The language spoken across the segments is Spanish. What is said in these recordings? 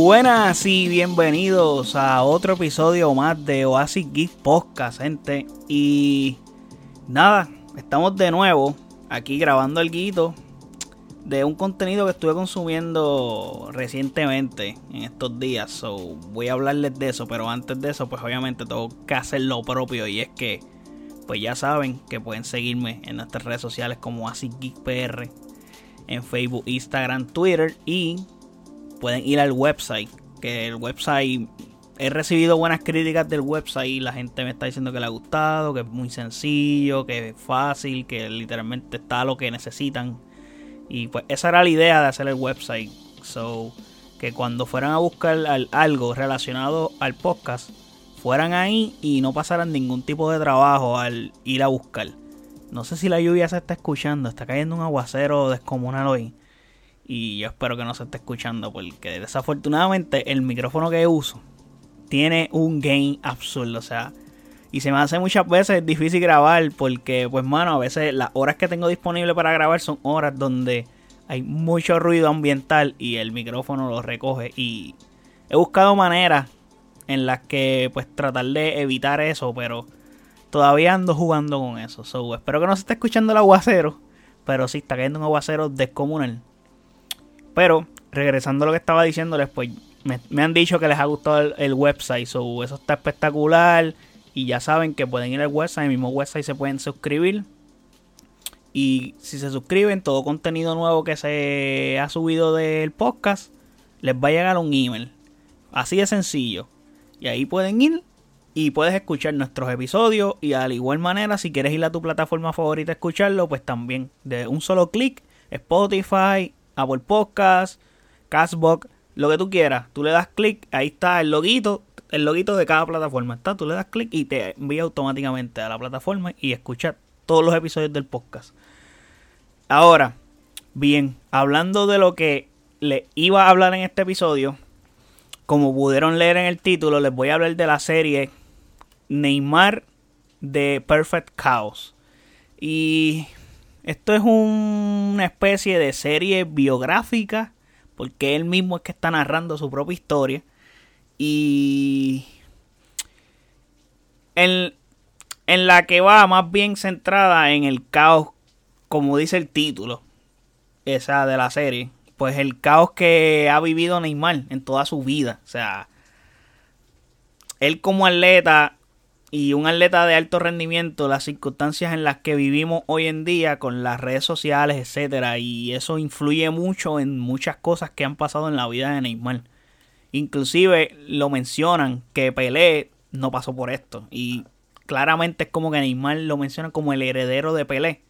Buenas y bienvenidos a otro episodio más de Oasis Geek Podcast, gente. Y nada, estamos de nuevo aquí grabando el guito de un contenido que estuve consumiendo recientemente en estos días. So, voy a hablarles de eso, pero antes de eso, pues obviamente tengo que hacer lo propio. Y es que, pues ya saben que pueden seguirme en nuestras redes sociales como Oasis Geek PR, en Facebook, Instagram, Twitter y pueden ir al website. Que el website. He recibido buenas críticas del website y la gente me está diciendo que le ha gustado, que es muy sencillo, que es fácil, que literalmente está lo que necesitan. Y pues esa era la idea de hacer el website. So, que cuando fueran a buscar algo relacionado al podcast, fueran ahí y no pasaran ningún tipo de trabajo al ir a buscar. No sé si la lluvia se está escuchando, está cayendo un aguacero descomunal hoy. Y yo espero que no se esté escuchando porque desafortunadamente el micrófono que uso tiene un gain absurdo. O sea, y se me hace muchas veces difícil grabar porque, pues, mano, a veces las horas que tengo disponible para grabar son horas donde hay mucho ruido ambiental y el micrófono lo recoge. Y he buscado maneras en las que, pues, tratar de evitar eso, pero todavía ando jugando con eso. So, espero que no se esté escuchando el aguacero, pero sí está cayendo un aguacero descomunal. Pero, regresando a lo que estaba diciéndoles, pues me, han dicho que les ha gustado el, website. So, eso está espectacular. Y ya saben que pueden ir al website, el mismo website se pueden suscribir. Y si se suscriben, todo contenido nuevo que se ha subido del podcast les va a llegar un email. Así de sencillo. Y ahí pueden ir y puedes escuchar nuestros episodios. Y de igual manera, si quieres ir a tu plataforma favorita a escucharlo, pues también de un solo clic, Spotify, Apple Podcast, Castbox, lo que tú quieras. Tú le das clic, ahí está el loguito, el loguito de cada plataforma. Está, tú le das clic y te envía automáticamente a la plataforma y escuchar todos los episodios del podcast. Ahora, bien, hablando de lo que le iba a hablar en este episodio, como pudieron leer en el título, les voy a hablar de la serie Neymar de Perfect Chaos. Y esto es una especie de serie biográfica, porque él mismo es que está narrando su propia historia. Y en, en la que va más bien centrada en el caos, como dice el título, esa de la serie. Pues el caos que ha vivido Neymar en toda su vida. O sea, él como atleta y un atleta de alto rendimiento, las circunstancias en las que vivimos hoy en día con las redes sociales, etcétera, y eso influye mucho en muchas cosas que han pasado en la vida de Neymar. Inclusive lo mencionan que Pelé no pasó por esto y claramente es como que Neymar lo menciona como el heredero de Pelé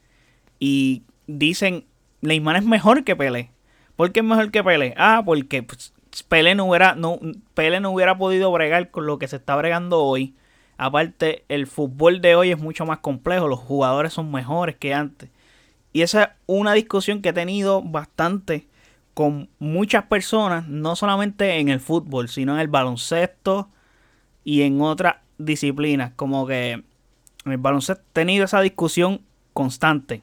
y dicen Neymar es mejor que Pelé. ¿Por qué es mejor que Pelé? Ah, porque pues, Pelé no hubiera no Pelé no hubiera podido bregar con lo que se está bregando hoy Aparte, el fútbol de hoy es mucho más complejo, los jugadores son mejores que antes. Y esa es una discusión que he tenido bastante con muchas personas, no solamente en el fútbol, sino en el baloncesto y en otras disciplinas. Como que en el baloncesto he tenido esa discusión constante.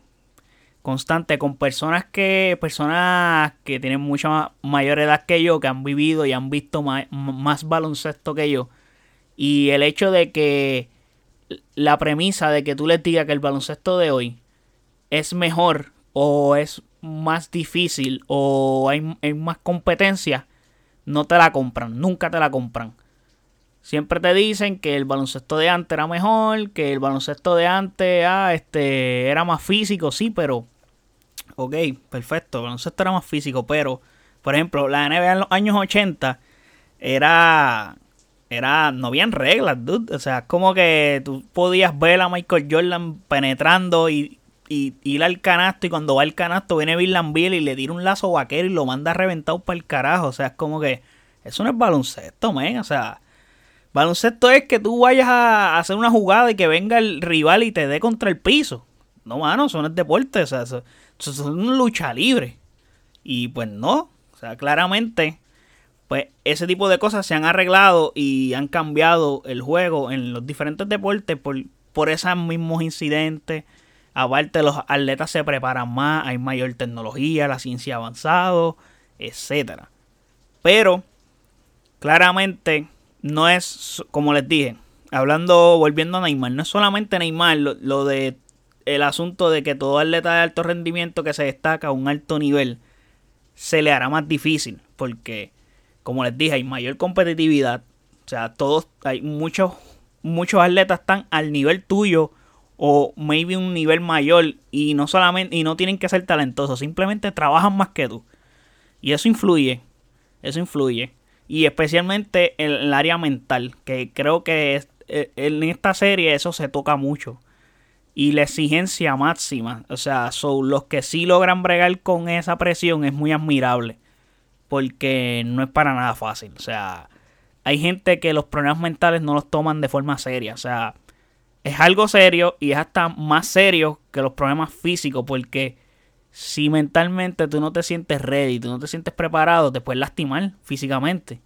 Constante con personas que. Personas que tienen mucha mayor edad que yo, que han vivido y han visto más baloncesto que yo y el hecho de que la premisa de que tú le digas que el baloncesto de hoy es mejor o es más difícil o hay, más competencia, no te la compran, nunca te la compran. Siempre te dicen que el baloncesto de antes era mejor, que el baloncesto de antes ah, este, era más físico, sí, pero... Ok, perfecto, el baloncesto era más físico, pero... Por ejemplo, la NBA en los años 80 era era, no habían reglas, dude. O sea, como que tú podías ver a Michael Jordan penetrando y, ir al canasto y cuando va al canasto viene Bill Lambiel y le tira un lazo vaquero y lo manda reventado para el carajo. O sea, es como que eso no es baloncesto, men. O sea, baloncesto es que tú vayas a hacer una jugada y que venga el rival y te dé contra el piso. No, mano, eso no es deporte. O sea, eso, eso es una lucha libre. Y pues no. O sea, claramente pues ese tipo de cosas se han arreglado y han cambiado el juego en los diferentes deportes por, por esos mismos incidentes. Aparte, los atletas se preparan más, hay mayor tecnología, la ciencia avanzado, etc. Pero claramente no es, como les dije, hablando, volviendo a Neymar, no es solamente Neymar lo, de el asunto de que todo atleta de alto rendimiento que se destaca a un alto nivel se le hará más difícil porque como les dije hay mayor competitividad o sea todos hay muchos muchos atletas están al nivel tuyo o maybe un nivel mayor y no solamente y no tienen que ser talentosos simplemente trabajan más que tú y eso influye eso influye y especialmente en el área mental que creo que eh, en esta serie eso se toca mucho. Y la exigencia máxima. O sea, son los que sí logran bregar con esa presión es muy admirable. Porque no es para nada fácil. O sea, hay gente que los problemas mentales no los toman de forma seria. O sea, es algo serio y es hasta más serio que los problemas físicos. Porque si mentalmente tú no te sientes ready, tú no te sientes preparado, te puedes lastimar físicamente.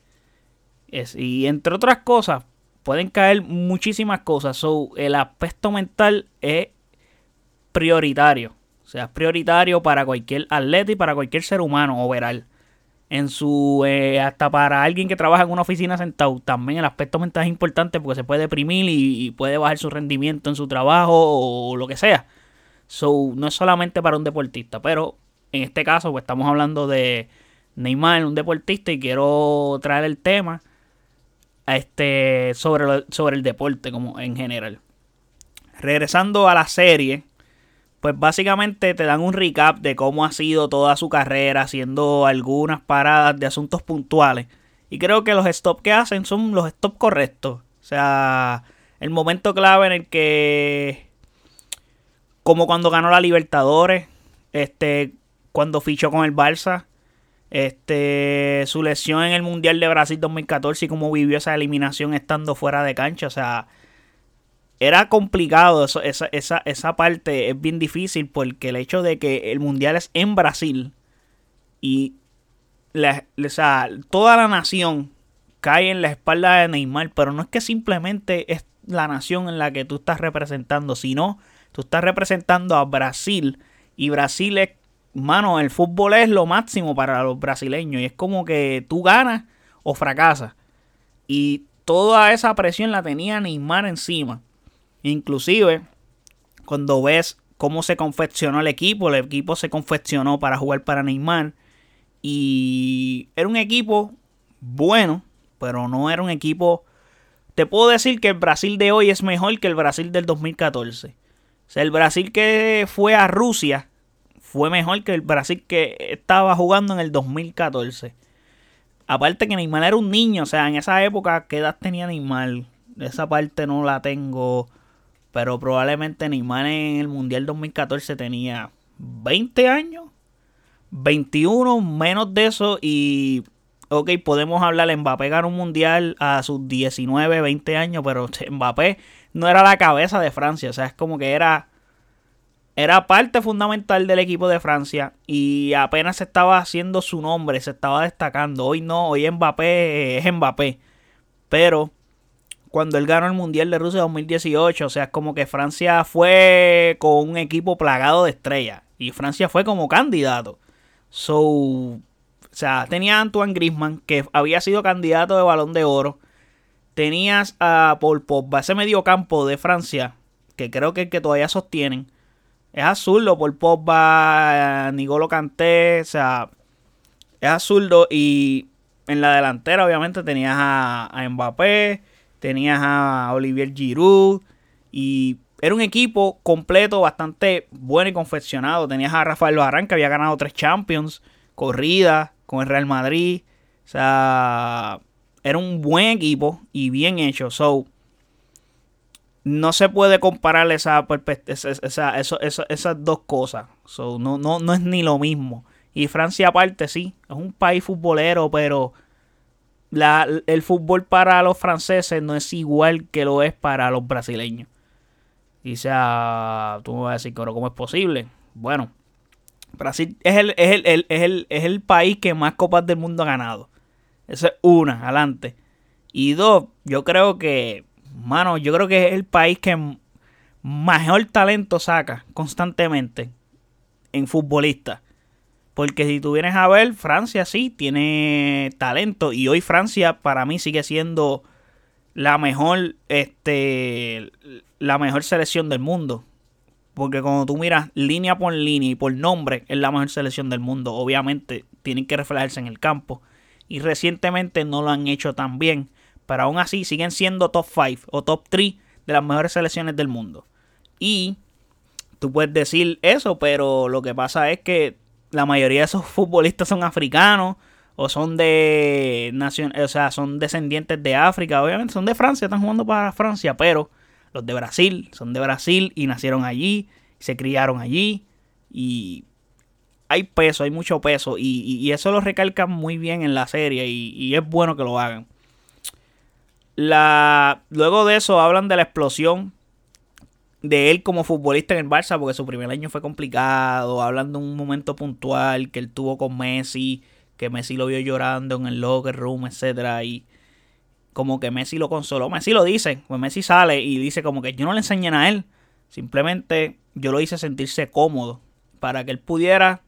Es, y entre otras cosas, pueden caer muchísimas cosas. So, el aspecto mental es prioritario. O sea, es prioritario para cualquier atleta y para cualquier ser humano overall. En su, eh, hasta para alguien que trabaja en una oficina sentado, también el aspecto mental es importante porque se puede deprimir y, puede bajar su rendimiento en su trabajo o, lo que sea. So, no es solamente para un deportista, pero en este caso, pues estamos hablando de Neymar, un deportista, y quiero traer el tema este, sobre, sobre el deporte como en general. Regresando a la serie, pues básicamente te dan un recap de cómo ha sido toda su carrera, haciendo algunas paradas de asuntos puntuales. Y creo que los stops que hacen son los stops correctos. O sea, el momento clave en el que, como cuando ganó la Libertadores, este, cuando fichó con el Barça, este, su lesión en el Mundial de Brasil 2014 y cómo vivió esa eliminación estando fuera de cancha. O sea, era complicado. esa, esa, esa parte es bien difícil porque el hecho de que el Mundial es en Brasil y la, toda la nación cae en la espalda de Neymar, pero no es que simplemente es la nación en la que tú estás representando, sino tú estás representando a Brasil y Brasil es mano, el fútbol es lo máximo para los brasileños y es como que tú ganas o fracasas. Y toda esa presión la tenía Neymar encima. Inclusive, cuando ves cómo se confeccionó el equipo, el equipo se confeccionó para jugar para Neymar. Y era un equipo bueno, pero no era un equipo... Te puedo decir que el Brasil de hoy es mejor que el Brasil del 2014. O sea, el Brasil que fue a Rusia fue mejor que el Brasil que estaba jugando en el 2014. Aparte que Neymar era un niño, o sea, en esa época, ¿qué edad tenía Neymar? Esa parte no la tengo, pero probablemente Neymar en el Mundial 2014 tenía 20 años, 21, menos de eso y... Ok, podemos hablar, Mbappé ganó un mundial a sus 19, 20 años, pero Mbappé no era la cabeza de Francia, o sea, es como que era era parte fundamental del equipo de Francia y apenas se estaba haciendo su nombre, se estaba destacando. Hoy no, hoy Mbappé es Mbappé. Pero cuando él ganó el Mundial de Rusia 2018, o sea, es como que Francia fue con un equipo plagado de estrellas y Francia fue como candidato. So, o sea, tenía a Antoine Griezmann que había sido candidato de Balón de Oro. Tenías a Paul Pogba, ese medio campo de Francia, que creo que el que todavía sostienen es azuldo por Pogba, Nigolo Canté, o sea, es azuldo y en la delantera obviamente tenías a, Mbappé, tenías a Olivier Giroud y era un equipo completo, bastante bueno y confeccionado. Tenías a Rafael Barran que había ganado tres Champions, corrida con el Real Madrid, o sea, era un buen equipo y bien hecho. So, no se puede comparar esa, esa, esas dos cosas. no, no, no es ni lo mismo. Y Francia aparte sí, es un país futbolero, pero la, el fútbol para los franceses no es igual que lo es para los brasileños. Y sea, tú me vas a decir, ¿cómo es posible? Bueno, Brasil es el, es el, es el, es el país que más copas del mundo ha ganado. Esa es una, adelante. Y dos, yo creo que mano, yo creo que es el país que mejor talento saca constantemente en futbolistas. Porque si tú vienes a ver, Francia sí tiene talento. Y hoy Francia para mí sigue siendo la mejor, este, la mejor selección del mundo. Porque cuando tú miras línea por línea y por nombre, es la mejor selección del mundo. Obviamente tienen que reflejarse en el campo. Y recientemente no lo han hecho tan bien. Pero aún así siguen siendo top 5 o top 3 de las mejores selecciones del mundo. Y tú puedes decir eso, pero lo que pasa es que la mayoría de esos futbolistas son africanos o son de nación, o sea, son descendientes de África, obviamente son de Francia, están jugando para Francia, pero los de Brasil son de Brasil y nacieron allí, se criaron allí y hay peso, hay mucho peso y, eso lo recalcan muy bien en la serie y, y, es bueno que lo hagan. La, luego de eso hablan de la explosión de él como futbolista en el Barça, porque su primer año fue complicado, hablan de un momento puntual que él tuvo con Messi, que Messi lo vio llorando en el locker room, etcétera, y como que Messi lo consoló. Messi lo dice, pues Messi sale y dice como que yo no le enseñé a él, simplemente yo lo hice sentirse cómodo para que él pudiera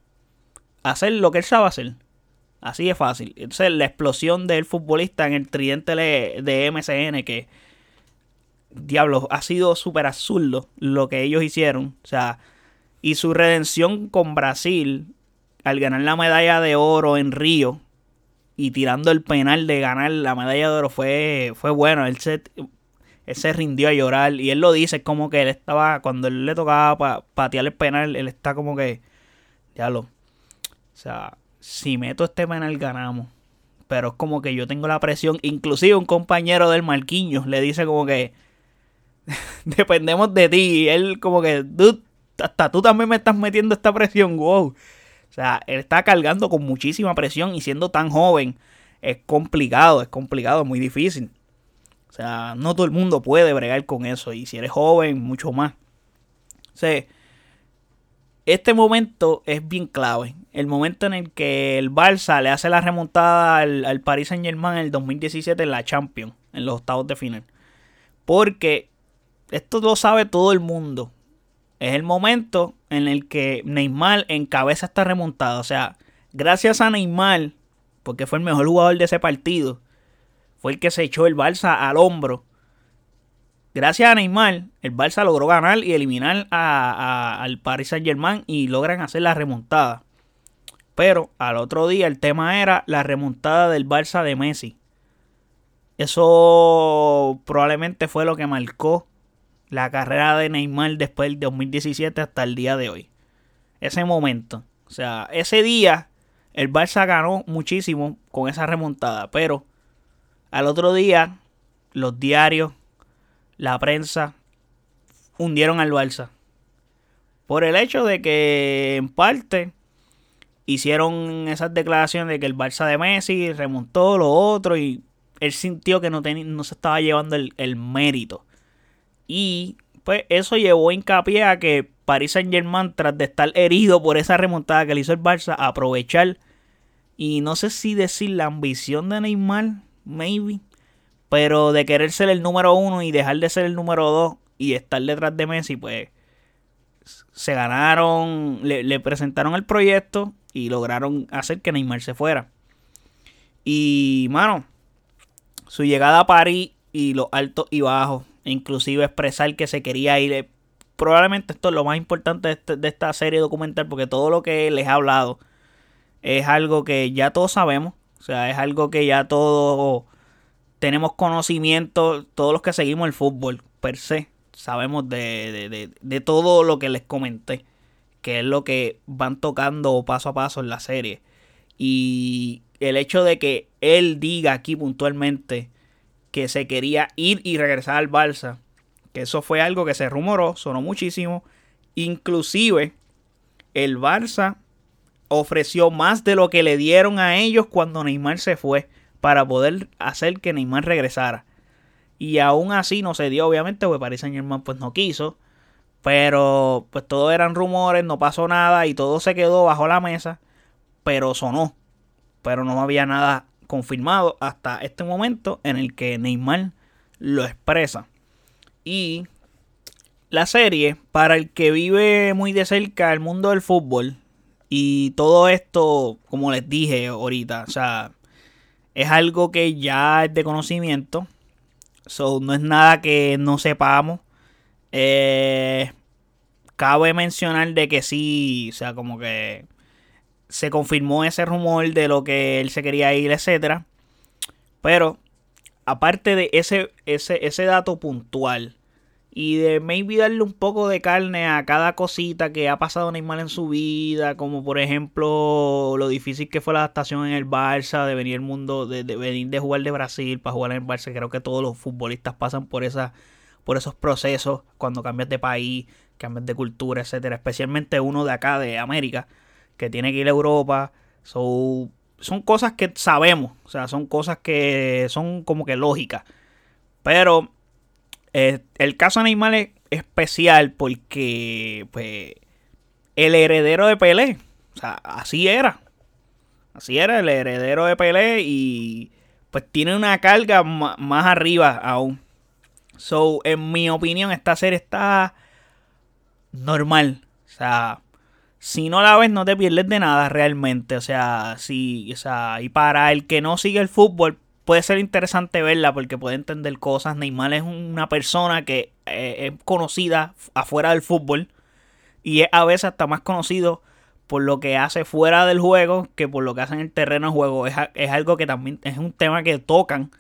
hacer lo que él sabe hacer. Así de fácil. Entonces la explosión del futbolista en el tridente de MSN que diablo, ha sido súper absurdo lo que ellos hicieron. O sea, y su redención con Brasil al ganar la medalla de oro en Río y tirando el penal de ganar la medalla de oro fue, fue bueno. Él se, se rindió a llorar y él lo dice como que él estaba, cuando él le tocaba patear el penal, él está como que, diablo, o sea, si meto este penal ganamos. Pero es como que yo tengo la presión. Inclusive un compañero del Marquinhos le dice como que dependemos de ti. Y él como que, hasta tú también me estás metiendo esta presión, wow. O sea, él está cargando con muchísima presión y siendo tan joven es complicado, es complicado, es muy difícil. O sea, no todo el mundo puede bregar con eso y si eres joven, mucho más. O sea, este momento es bien clave. El momento en el que el Barça le hace la remontada al, al Paris Saint Germain en el 2017 en la Champions, en los octavos de final. Porque esto lo sabe todo el mundo. Es el momento en el que Neymar encabeza esta remontada. O sea, gracias a Neymar, porque fue el mejor jugador de ese partido, fue el que se echó el Barça al hombro. Gracias a Neymar, el Barça logró ganar y eliminar al Paris Saint Germain y logran hacer la remontada. Pero al otro día el tema era la remontada del Barça de Messi. Eso probablemente fue lo que marcó la carrera de Neymar después del 2017 hasta el día de hoy. Ese momento. O sea, ese día el Barça ganó muchísimo con esa remontada. Pero al otro día los diarios, la prensa hundieron al Barça. Por el hecho de que en parte hicieron esas declaraciones de que el Barça de Messi remontó lo otro y él sintió que no, no se estaba llevando el, el mérito. Y pues eso llevó hincapié a que Paris Saint Germain, tras de estar herido por esa remontada que le hizo el Barça, aprovechar. Y no sé si decir la ambición de Neymar, maybe. Pero de querer ser el número uno y dejar de ser el número dos y estar detrás de Messi, pues se ganaron, le, le presentaron el proyecto y lograron hacer que Neymar se fuera. Y, mano, su llegada a París y los altos y bajos inclusive expresar que se quería ir. Probablemente esto es lo más importante este, de, esta serie documental porque todo lo que les he hablado es algo que ya todos sabemos, o sea, es algo que ya todos tenemos conocimiento, todos los que seguimos el fútbol per se, sabemos de, de todo lo que les comenté, que es lo que van tocando paso a paso en la serie. Y el hecho de que él diga aquí puntualmente que se quería ir y regresar al Barça. Que eso fue algo que se rumoró, sonó muchísimo. Inclusive el Barça ofreció más de lo que le dieron a ellos cuando Neymar se fue para poder hacer que Neymar regresara. Y aún así no se dio, obviamente, porque Paris Saint Germain pues no quiso. Pero pues todo eran rumores, no pasó nada y todo se quedó bajo la mesa. Pero sonó. Pero no había nada confirmado hasta este momento en el que Neymar lo expresa. Y la serie, para el que vive muy de cerca el mundo del fútbol Y todo esto, como les dije ahorita, o sea, es algo que ya es de conocimiento. So, no es nada que no sepamos. Eh, cabe mencionar de que sí, o sea, como que se confirmó ese rumor de lo que él se quería ir, etcétera. Pero aparte de ese, ese, ese dato puntual y de maybe darle un poco de carne a cada cosita que ha pasado Neymar en su vida, como por ejemplo lo difícil que fue la adaptación en el Barça, de venir el mundo, de, venir de jugar de Brasil para jugar en el Barça. Creo que todos los futbolistas pasan por esa, por esos procesos cuando cambias de país, cambias de cultura, etcétera. Especialmente uno de acá de América que tiene que ir a Europa. son cosas que sabemos, o sea, son cosas que son como que lógicas. Pero eh, el caso de Neymar es especial porque, pues, el heredero de Pelé, o sea, así era. Así era el heredero de Pelé y pues tiene una carga más arriba aún. So, en mi opinión, esta serie está normal. O sea, si no la ves, no te pierdes de nada realmente. O sea, si, o sea, y para el que no sigue el fútbol, puede ser interesante verla porque puede entender cosas. Neymar es una persona que eh, es conocida afuera del fútbol y es a veces hasta más conocido por lo que hace fuera del juego que por lo que hace en el terreno de juego. Es, algo que también es un tema que tocan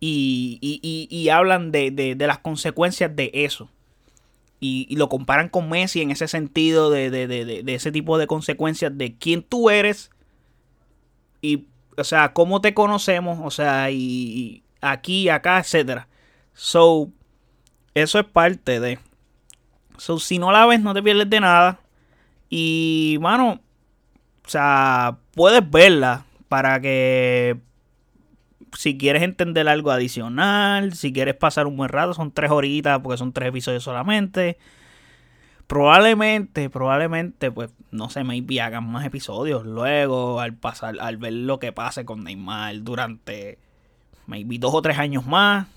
y, y, hablan de, de, las consecuencias de eso. Y, lo comparan con Messi en ese sentido de, de ese tipo de consecuencias de quién tú eres y o sea, cómo te conocemos, o sea, y, aquí, acá, etcétera. So, eso es parte de. So, si no la ves, no te pierdes de nada. Y, mano, o sea, puedes verla para que si quieres entender algo adicional, si quieres pasar un buen rato, son tres horitas porque son tres episodios solamente. Probablemente, probablemente, pues, no sé, maybe hagan más episodios luego, al pasar, al ver lo que pase con Neymar durante, maybe dos o tres años más,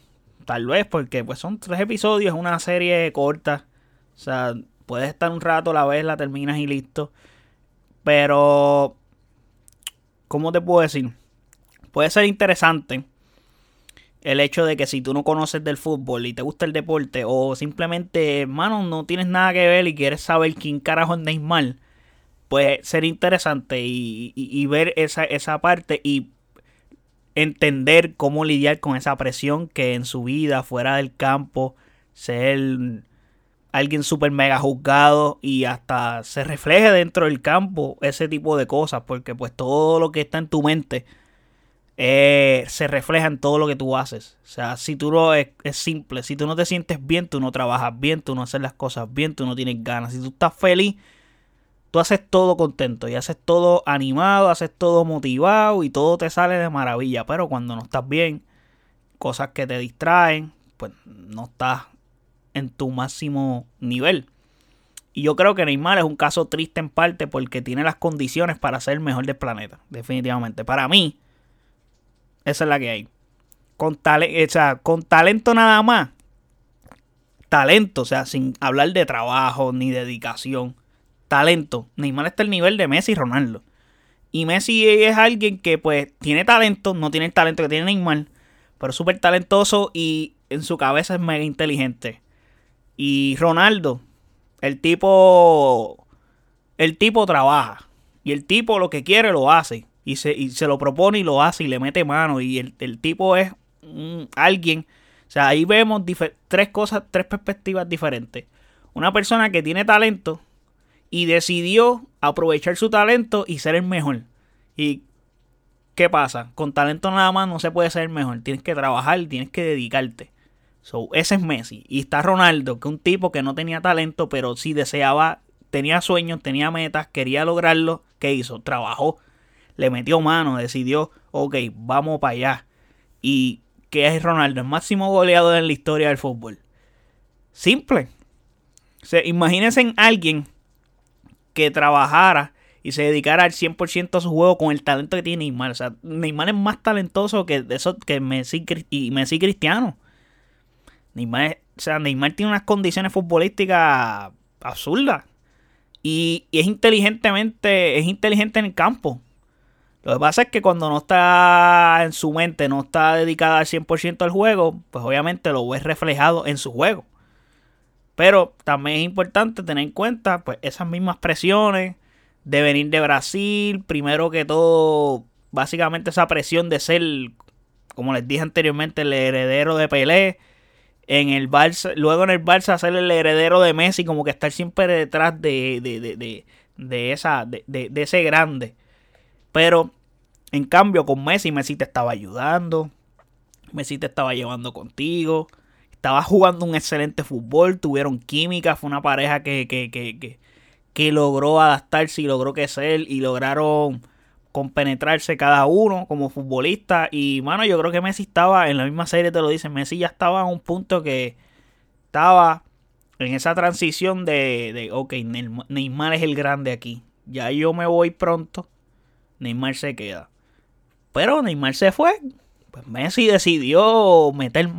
tal vez, porque pues son tres episodios, es una serie corta, o sea, puedes estar un rato, la vez, la terminas y listo, pero, ¿cómo te puedo decir? Puede ser interesante, el hecho de que si tú no conoces del fútbol y te gusta el deporte o simplemente, hermano, no tienes nada que ver y quieres saber quién carajo es Neymar, puede ser interesante y, ver esa, esa parte y entender cómo lidiar con esa presión que en su vida, fuera del campo, ser alguien súper mega juzgado y hasta se refleje dentro del campo ese tipo de cosas, porque pues todo lo que está en tu mente eh, se refleja en todo lo que tú haces. O sea, si tú no es, simple, si tú no te sientes bien, tú no trabajas bien, tú no haces las cosas bien, tú no tienes ganas. Si tú estás feliz, tú haces todo contento y haces todo animado, haces todo motivado y todo te sale de maravilla. Pero cuando no estás bien, cosas que te distraen, pues no estás en tu máximo nivel. Y yo creo que Neymar es un caso triste en parte porque tiene las condiciones para ser el mejor del planeta, definitivamente. Para mí, esa es la que hay. Con, o sea, con talento nada más. Talento, o sea, sin hablar de trabajo ni dedicación. Talento. Neymar está al nivel de Messi y Ronaldo. Y Messi es alguien que pues tiene talento, no tiene el talento que tiene Neymar, pero es súper talentoso y en su cabeza es mega inteligente. Y Ronaldo, el tipo, el tipo trabaja. Y el tipo lo que quiere lo hace y se, y se lo propone y lo hace y le mete mano y el, tipo es alguien, o sea, ahí vemos tres cosas, tres perspectivas diferentes. Una persona que tiene talento y decidió aprovechar su talento y ser el mejor. ¿Y qué pasa? Con talento nada más no se puede ser el mejor, tienes que trabajar, tienes que dedicarte. So, ese es Messi. Y está Ronaldo, que es un tipo que no tenía talento, pero sí deseaba, tenía sueños, tenía metas, quería lograrlo. ¿Qué hizo? Trabajó le metió mano, decidió, ok, vamos para allá. ¿Y qué es Ronaldo? El máximo goleador en la historia del fútbol. Simple. O imagínense en alguien que trabajara y se dedicara al 100% a su juego con el talento que tiene Neymar. O sea, Neymar es más talentoso que, eso, que Messi, y Messi Cristiano. Neymar, o sea, Neymar tiene unas condiciones futbolísticas absurdas. Y, es inteligentemente, es inteligente en el campo. Lo que pasa es que cuando no está en su mente, no está dedicada al 100% al juego, pues obviamente lo ves reflejado en su juego. Pero también es importante tener en cuenta pues, esas mismas presiones de venir de Brasil. Primero que todo, básicamente esa presión de ser, como les dije anteriormente, el heredero de Pelé en el Barça, luego en el Barça ser el heredero de Messi, como que estar siempre detrás de, de, de, de esa, de, de, ese grande. Pero en cambio con Messi, Messi te estaba ayudando, Messi te estaba llevando contigo, estaba jugando un excelente fútbol, tuvieron química, fue una pareja que, que, que, que, que logró adaptarse y logró crecer y lograron compenetrarse cada uno como futbolista. Y, mano, yo creo que Messi estaba, en la misma serie te lo dicen, Messi ya estaba en un punto que estaba en esa transición de, de, ok, Neymar es el grande aquí. Ya yo me voy pronto. Neymar se queda. Pero Neymar se fue. Pues Messi decidió meter,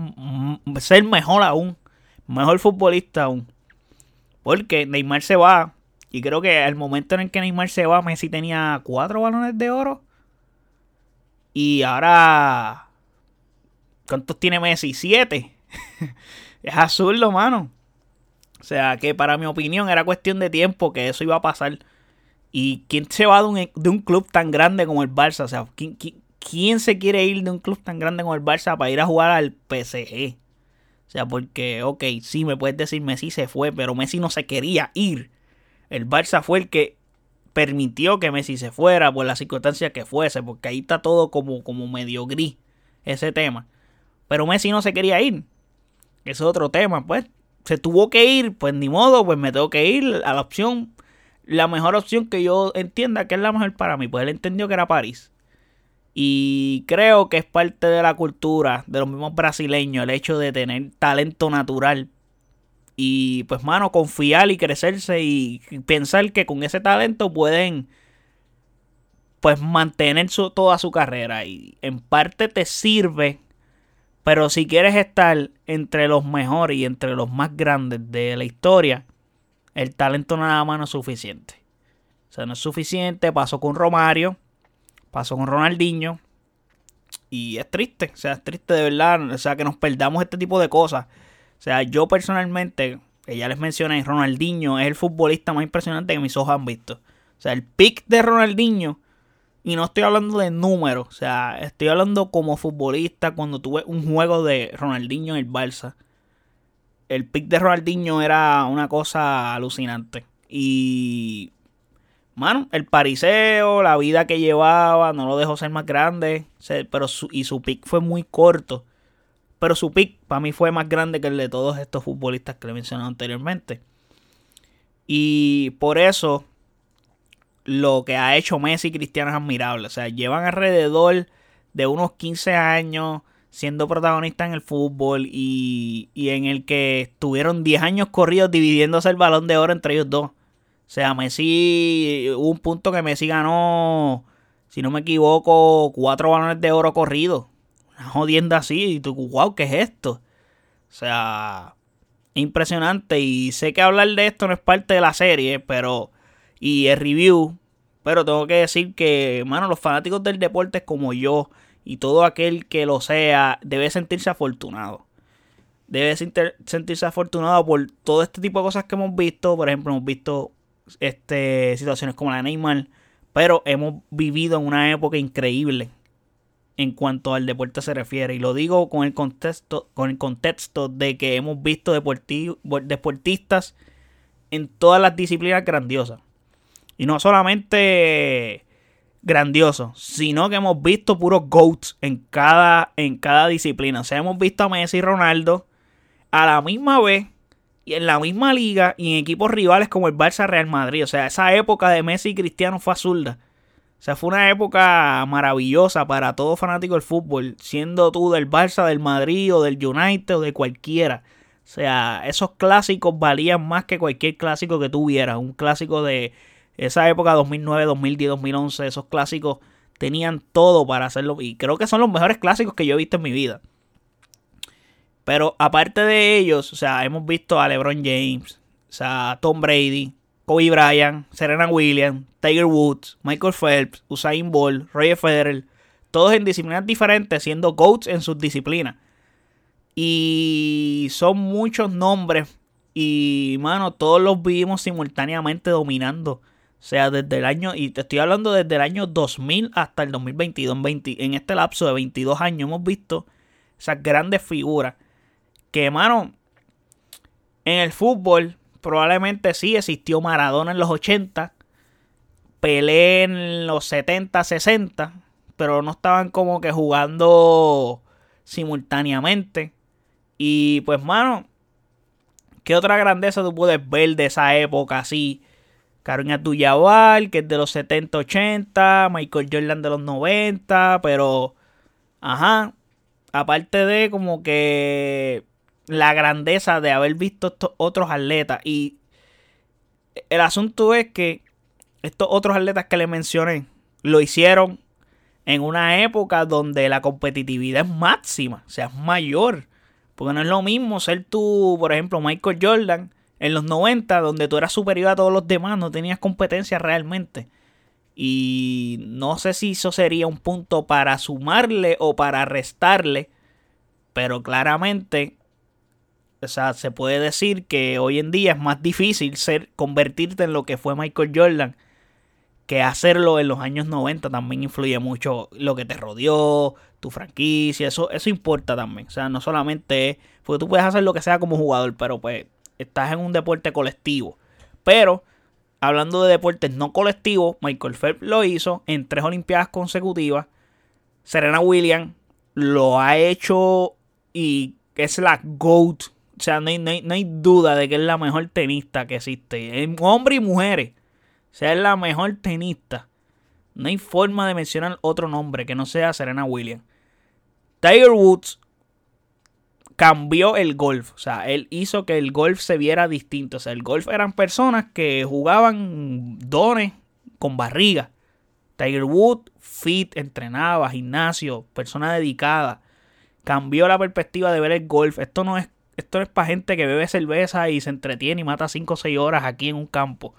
ser mejor aún. Mejor futbolista aún. Porque Neymar se va y creo que al momento en el que Neymar se va, Messi tenía cuatro balones de oro. Y ahora. ¿Cuántos tiene Messi? Siete. es absurdo, mano. O sea que para mi opinión era cuestión de tiempo que eso iba a pasar. ¿Y quién se va de un, club tan grande como el Barça? O sea, ¿quién, ¿quién, se quiere ir de un club tan grande como el Barça para ir a jugar al PSG? O sea, porque, ok, sí, me puedes decir Messi se fue, pero Messi no se quería ir. El Barça fue el que permitió que Messi se fuera por las circunstancias que fuese, porque ahí está todo como, como medio gris ese tema. Pero Messi no se quería ir. Ese es otro tema, pues. Se tuvo que ir, pues ni modo, pues me tengo que ir a la opción, la mejor opción que yo entienda que es la mejor para mí. Pues él entendió que era París. Y creo que es parte de la cultura de los mismos brasileños el hecho de tener talento natural y pues, mano, confiar y crecerse y pensar que con ese talento pueden, pues, mantener su, toda su carrera. Y en parte te sirve, pero si quieres estar entre los mejores y entre los más grandes de la historia, el talento nada más no es suficiente. O sea, no es suficiente. Pasó con Romario, pasó con Ronaldinho. Y es triste, o sea, es triste de verdad. O sea, que nos perdamos este tipo de cosas. O sea, yo personalmente, que ya les mencioné, Ronaldinho es el futbolista más impresionante que mis ojos han visto. O sea, el pick de Ronaldinho, y no estoy hablando de números, o sea, estoy hablando como futbolista cuando tuve un juego de Ronaldinho en el Barça. El pick de Ronaldinho era una cosa alucinante. Y mano, el pariseo, la vida que llevaba, no lo dejó ser más grande, pero y su pick fue muy corto. Pero su pick para mí fue más grande que el de todos estos futbolistas que le mencionado anteriormente. Y por eso lo que ha hecho Messi y Cristiano es admirable. O sea, llevan alrededor de unos 15 años siendo protagonistas en el fútbol y, y en el que estuvieron 10 años corridos dividiéndose el balón de oro entre ellos dos. O sea, Messi, hubo un punto que Messi ganó, si no me equivoco, cuatro balones de oro corridos una jodienda así. Y tú, wow, ¿qué es esto? O sea, impresionante. Y sé que hablar de esto no es parte de la serie, pero. Y el review. Pero tengo que decir que, hermano, los fanáticos del deporte como yo y todo aquel que lo sea, debe sentirse afortunado. Debe sentirse afortunado por todo este tipo de cosas que hemos visto. Por ejemplo, hemos visto este, situaciones como la de Neymar. Pero hemos vivido en una época increíble en cuanto al deporte se refiere. Y lo digo con el contexto, con el contexto de que hemos visto deportistas en todas las disciplinas grandiosas. Y no solamente grandiosos, sino que hemos visto puros GOATs en cada, en cada disciplina. O sea, hemos visto a Messi y Ronaldo a la misma vez y en la misma liga y en equipos rivales como el Barça Real Madrid. O sea, esa época de Messi y Cristiano fue azulda. O sea, fue una época maravillosa para todo fanático del fútbol, siendo tú del Barça, del Madrid o del United o de cualquiera. O sea, esos clásicos valían más que cualquier clásico que tuvieras. Un clásico de esa época 2009, 2010, 2011, esos clásicos tenían todo para hacerlo. Y creo que son los mejores clásicos que yo he visto en mi vida. Pero aparte de ellos, o sea, hemos visto a LeBron James, o sea, Tom Brady, Kobe Bryant, Serena Williams, Tiger Woods, Michael Phelps, Usain Bolt, Roger Federer, todos en disciplinas diferentes, siendo GOATs en sus disciplinas. Y son muchos nombres. Y, mano, todos los vimos simultáneamente dominando. O sea, desde el año, y te estoy hablando desde el año 2000 hasta el 2022. En, en este lapso de 22 años hemos visto esas grandes figuras. Que, mano, en el fútbol probablemente sí existió Maradona en los 80, Pelé en los 70, 60, pero no estaban como que jugando simultáneamente. Y pues, mano, ¿qué otra grandeza tú puedes ver de esa época así? Karim Abdul-Jabbar, que es de los 70, 80, Michael Jordan de los 90, pero, ajá, aparte de como que la grandeza de haber visto estos otros atletas. Y el asunto es que estos otros atletas que le mencioné lo hicieron en una época donde la competitividad es máxima, o sea, es mayor. Porque no es lo mismo ser tú, por ejemplo, Michael Jordan en los 90, donde tú eras superior a todos los demás, no tenías competencia realmente. Y no sé si eso sería un punto para sumarle o para restarle, pero claramente o sea, se puede decir que hoy en día es más difícil ser, convertirte en lo que fue Michael Jordan que hacerlo en los años 90 también influye mucho lo que te rodeó, tu franquicia, eso, eso importa también. O sea, no solamente porque tú puedes hacer lo que sea como jugador, pero pues estás en un deporte colectivo. Pero, hablando de deportes no colectivos, Michael Phelps lo hizo en tres Olimpiadas consecutivas. Serena Williams lo ha hecho y es la GOAT o sea, no hay, duda de que es la mejor tenista que existe. Hombre y mujeres. O sea, es la mejor tenista. No hay forma de mencionar otro nombre que no sea Serena Williams. Tiger Woods cambió el golf. O sea, él hizo que el golf se viera distinto. O sea, el golf eran personas que jugaban dones con barriga. Tiger Woods, fit, entrenaba, gimnasio, persona dedicada. Cambió la perspectiva de ver el golf. Esto no es esto es para gente que bebe cerveza y se entretiene y mata 5 o 6 horas aquí en un campo.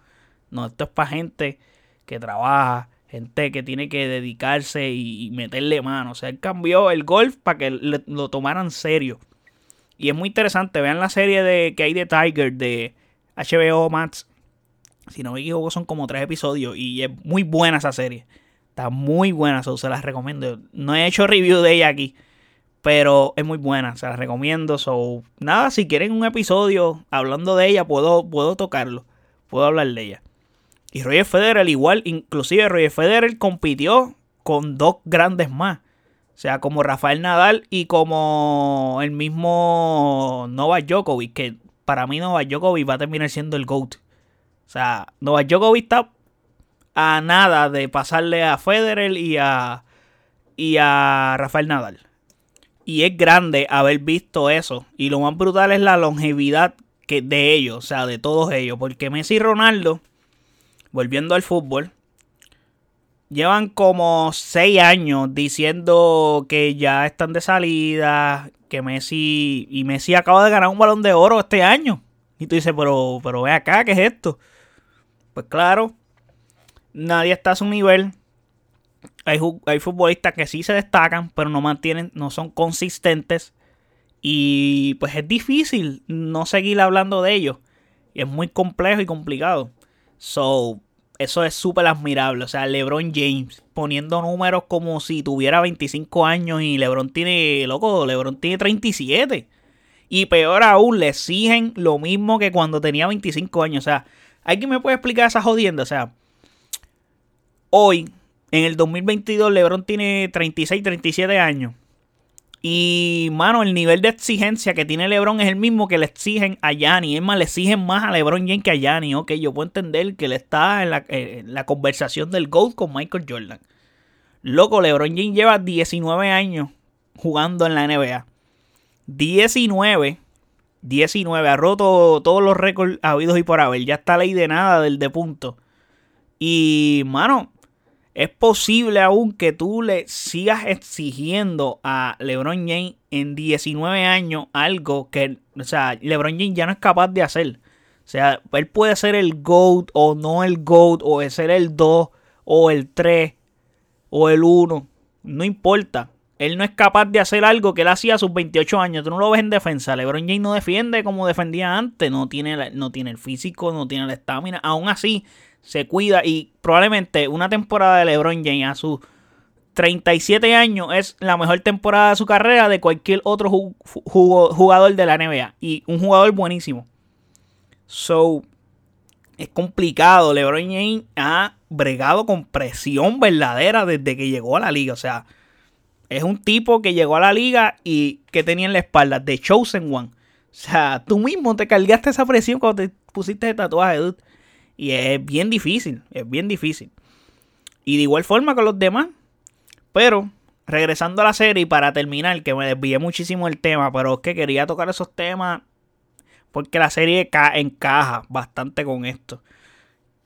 No, esto es para gente que trabaja, gente que tiene que dedicarse y, meterle mano. O sea, él cambió el golf para que lo tomaran serio. Y es muy interesante. Vean la serie de que hay de Tiger de HBO Max. Si no me equivoco, son como tres episodios. Y es muy buena esa serie. Está muy buena, se las recomiendo. No he hecho review de ella aquí. Pero es muy buena, se la recomiendo. So, nada, si quieren un episodio hablando de ella, puedo, puedo tocarlo. Puedo hablar de ella. Y Roger Federer, igual, inclusive Roger Federer compitió con dos grandes más. O sea, como Rafael Nadal y como el mismo Novak Djokovic, que para mí Novak Djokovic va a terminar siendo el GOAT. O sea, Novak Djokovic está a nada de pasarle a Federer y a, y a Rafael Nadal. Y es grande haber visto eso. Y lo más brutal es la longevidad que de ellos, o sea, de todos ellos. Porque Messi y Ronaldo, volviendo al fútbol, llevan como 6 años diciendo que ya están de salida, que Messi y Messi acaba de ganar un balón de oro este año. Y tú dices, pero, pero ve acá, ¿qué es esto? Pues claro, nadie está a su nivel. Hay, futbolistas que sí se destacan, pero no mantienen, no son consistentes. Y pues es difícil no seguir hablando de ellos. Es muy complejo y complicado. So, eso es súper admirable. O sea, LeBron James poniendo números como si tuviera 25 años y LeBron tiene, loco, LeBron tiene 37. Y peor aún, le exigen lo mismo que cuando tenía 25 años. O sea, ¿alguien me puede explicar esa jodienda? O sea, hoy en el 2022 LeBron tiene 36, 37 años. Y, mano, el nivel de exigencia que tiene LeBron es el mismo que le exigen a Yanni. Es más, le exigen más a LeBron James que a Yanni. Ok, yo puedo entender que él está en la, en la conversación del GOAT con Michael Jordan. Loco, LeBron James lleva 19 años jugando en la NBA. 19. 19. Ha roto todos los récords habidos y por haber. Ya está ley de nada del de punto. Y, mano, es posible aún que tú le sigas exigiendo a LeBron James en 19 años algo que, o sea, LeBron James ya no es capaz de hacer. O sea, él puede ser el GOAT o no el GOAT, o ser el 2 o el 3 o el 1. No importa. Él no es capaz de hacer algo que él hacía a sus 28 años. Tú no lo ves en defensa. LeBron James no defiende como defendía antes. No tiene, no tiene el físico, no tiene la estamina. Aún así, se cuida. Y probablemente una temporada de LeBron James a sus 37 años es la mejor temporada de su carrera de cualquier otro jugador de la NBA. Y un jugador buenísimo. So, es complicado. LeBron James ha bregado con presión verdadera desde que llegó a la liga. O sea, es un tipo que llegó a la liga y que tenía en la espalda The Chosen One. O sea, tú mismo te cargaste esa presión cuando te pusiste el tatuaje, dude. Y es bien difícil, es bien difícil. Y de igual forma con los demás. Pero, regresando a la serie y para terminar, que me desvié muchísimo el tema, pero es que quería tocar esos temas porque la serie encaja bastante con esto.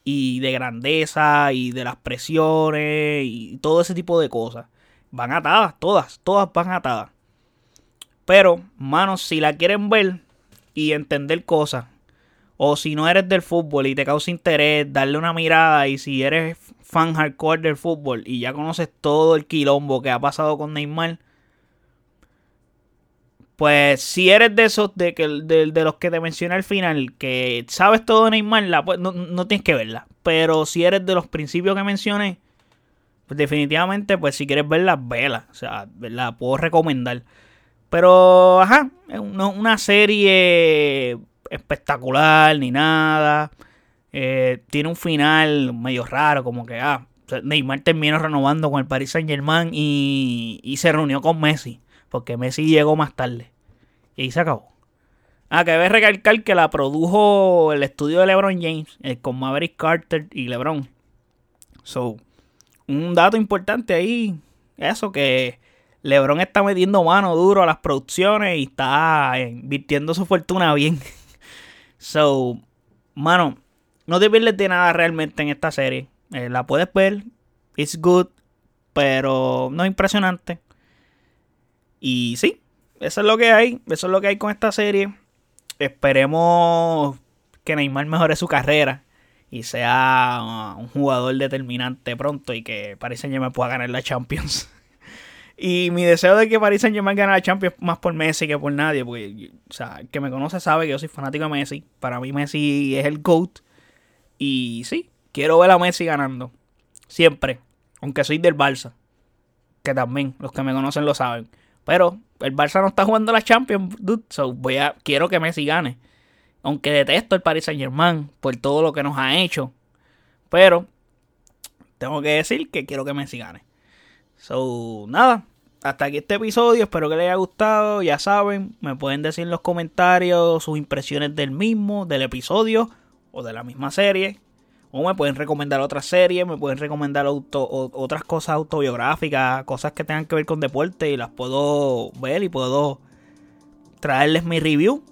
Y de grandeza y de las presiones y todo ese tipo de cosas. Van atadas, todas, todas van atadas. Pero, manos, si la quieren ver y entender cosas, o si no eres del fútbol y te causa interés, darle una mirada, y si eres fan hardcore del fútbol y ya conoces todo el quilombo que ha pasado con Neymar, pues si eres de esos de, que, de, los que te mencioné al final, que sabes todo de Neymar, la, pues, no, no, tienes que verla. Pero si eres de los principios que mencioné, pues definitivamente, pues si quieres verla, vela. O sea, la puedo recomendar. Pero, ajá, no una serie espectacular ni nada. Eh, tiene un final medio raro, como que, ah, Neymar terminó renovando con el Paris Saint Germain y, y se reunió con Messi. Porque Messi llegó más tarde. Y ahí se acabó. Ah, que debe recalcar que la produjo el estudio de LeBron James, eh, con Maverick Carter y LeBron. So, un dato importante ahí, eso que LeBron está metiendo mano duro a las producciones y está invirtiendo su fortuna bien. so, mano, no te pierdes de nada realmente en esta serie. Eh, la puedes ver, it's good, pero no es impresionante. Y sí, eso es lo que hay. Eso es lo que hay con esta serie. Esperemos que Neymar mejore su carrera y sea uh, un jugador determinante pronto y que Paris Saint Germain pueda ganar la Champions. y mi deseo de que Paris Saint Germain gane la Champions más por Messi que por nadie, porque o sea, el que me conoce sabe que yo soy fanático de Messi. Para mí Messi es el GOAT. Y sí, quiero ver a Messi ganando. Siempre. Aunque soy del Barça. Que también los que me conocen lo saben. Pero el Barça no está jugando la Champions, dude. So voy a, quiero que Messi gane. Aunque detesto el Paris Saint Germain por todo lo que nos ha hecho. Pero tengo que decir que quiero que Messi gane. So, nada. Hasta aquí este episodio. Espero que les haya gustado. Ya saben, me pueden decir en los comentarios sus impresiones del mismo, del episodio o de la misma serie. O me pueden recomendar otras series, me pueden recomendar otras cosas autobiográficas, cosas que tengan que ver con deporte y las puedo ver y puedo traerles mi review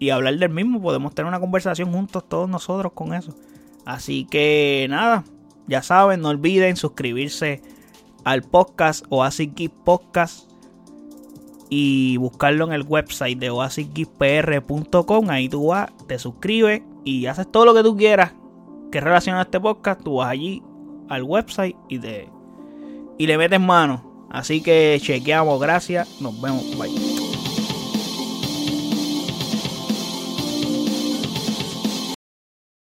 y hablar del mismo. Podemos tener una conversación juntos todos nosotros con eso. Así que nada, ya saben, no olviden suscribirse al podcast Oasis Geek Podcast y buscarlo en el website de oasisgeekpr.com. Ahí tú vas, te suscribes y haces todo lo que tú quieras que relaciona a este podcast, tú vas allí al website y, te, y le metes mano. Así que chequeamos, gracias, nos vemos, bye.